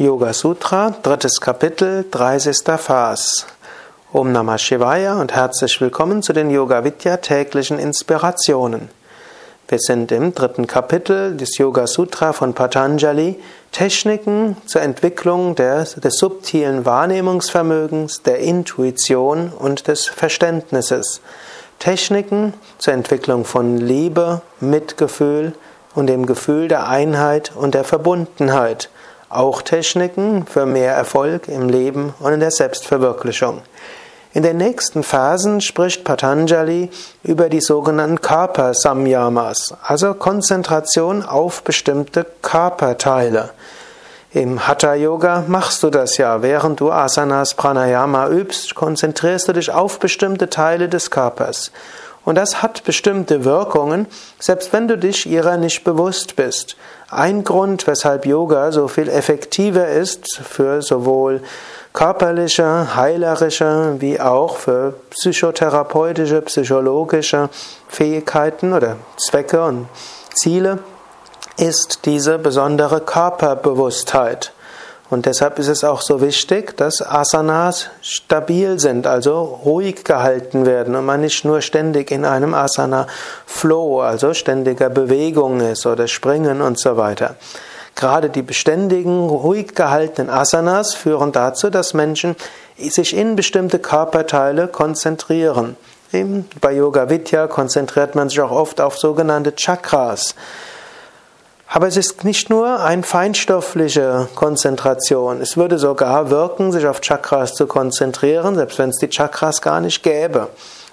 Yoga Sutra, drittes Kapitel, 30. Vers. Om Namah Shivaya und herzlich willkommen zu den Yoga Vidya täglichen Inspirationen. Wir sind im dritten Kapitel des Yoga Sutra von Patanjali, Techniken zur Entwicklung des, des subtilen Wahrnehmungsvermögens, der Intuition und des Verständnisses. Techniken zur Entwicklung von Liebe, Mitgefühl und dem Gefühl der Einheit und der Verbundenheit auch Techniken für mehr Erfolg im Leben und in der Selbstverwirklichung. In den nächsten Phasen spricht Patanjali über die sogenannten Körpersamyamas, also Konzentration auf bestimmte Körperteile. Im Hatha Yoga machst du das ja, während du Asanas Pranayama übst, konzentrierst du dich auf bestimmte Teile des Körpers. Und das hat bestimmte Wirkungen, selbst wenn du dich ihrer nicht bewusst bist. Ein Grund, weshalb Yoga so viel effektiver ist für sowohl körperliche, heilerische wie auch für psychotherapeutische, psychologische Fähigkeiten oder Zwecke und Ziele, ist diese besondere Körperbewusstheit. Und deshalb ist es auch so wichtig, dass Asanas stabil sind, also ruhig gehalten werden und man nicht nur ständig in einem Asana Flow, also ständiger Bewegung ist oder Springen und so weiter. Gerade die beständigen, ruhig gehaltenen Asanas führen dazu, dass Menschen sich in bestimmte Körperteile konzentrieren. Bei Yoga Vidya konzentriert man sich auch oft auf sogenannte Chakras. Aber es ist nicht nur eine feinstoffliche Konzentration. Es würde sogar wirken, sich auf Chakras zu konzentrieren, selbst wenn es die Chakras gar nicht gäbe.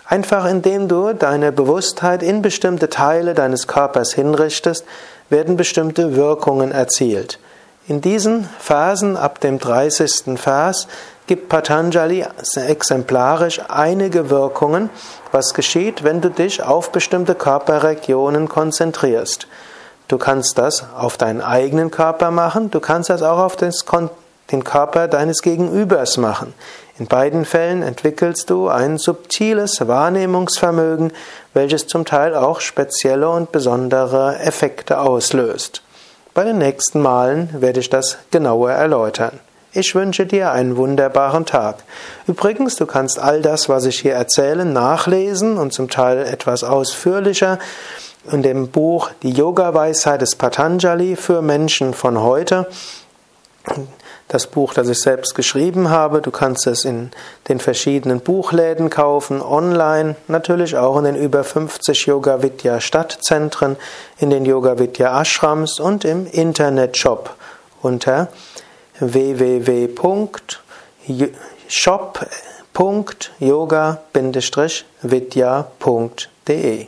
Einfach indem du deine Bewusstheit in bestimmte Teile deines Körpers hinrichtest, werden bestimmte Wirkungen erzielt. In diesen Phasen ab dem 30. Vers gibt Patanjali exemplarisch einige Wirkungen, was geschieht, wenn du dich auf bestimmte Körperregionen konzentrierst. Du kannst das auf deinen eigenen Körper machen, du kannst das auch auf den Körper deines Gegenübers machen. In beiden Fällen entwickelst du ein subtiles Wahrnehmungsvermögen, welches zum Teil auch spezielle und besondere Effekte auslöst. Bei den nächsten Malen werde ich das genauer erläutern. Ich wünsche dir einen wunderbaren Tag. Übrigens, du kannst all das, was ich hier erzähle, nachlesen und zum Teil etwas ausführlicher in dem Buch Die Yoga-Weisheit des Patanjali für Menschen von heute. Das Buch, das ich selbst geschrieben habe, du kannst es in den verschiedenen Buchläden kaufen, online, natürlich auch in den über 50 Yoga Vidya Stadtzentren, in den Yoga Vidya Ashrams und im Internetshop unter www.shop.yoga-vidya.de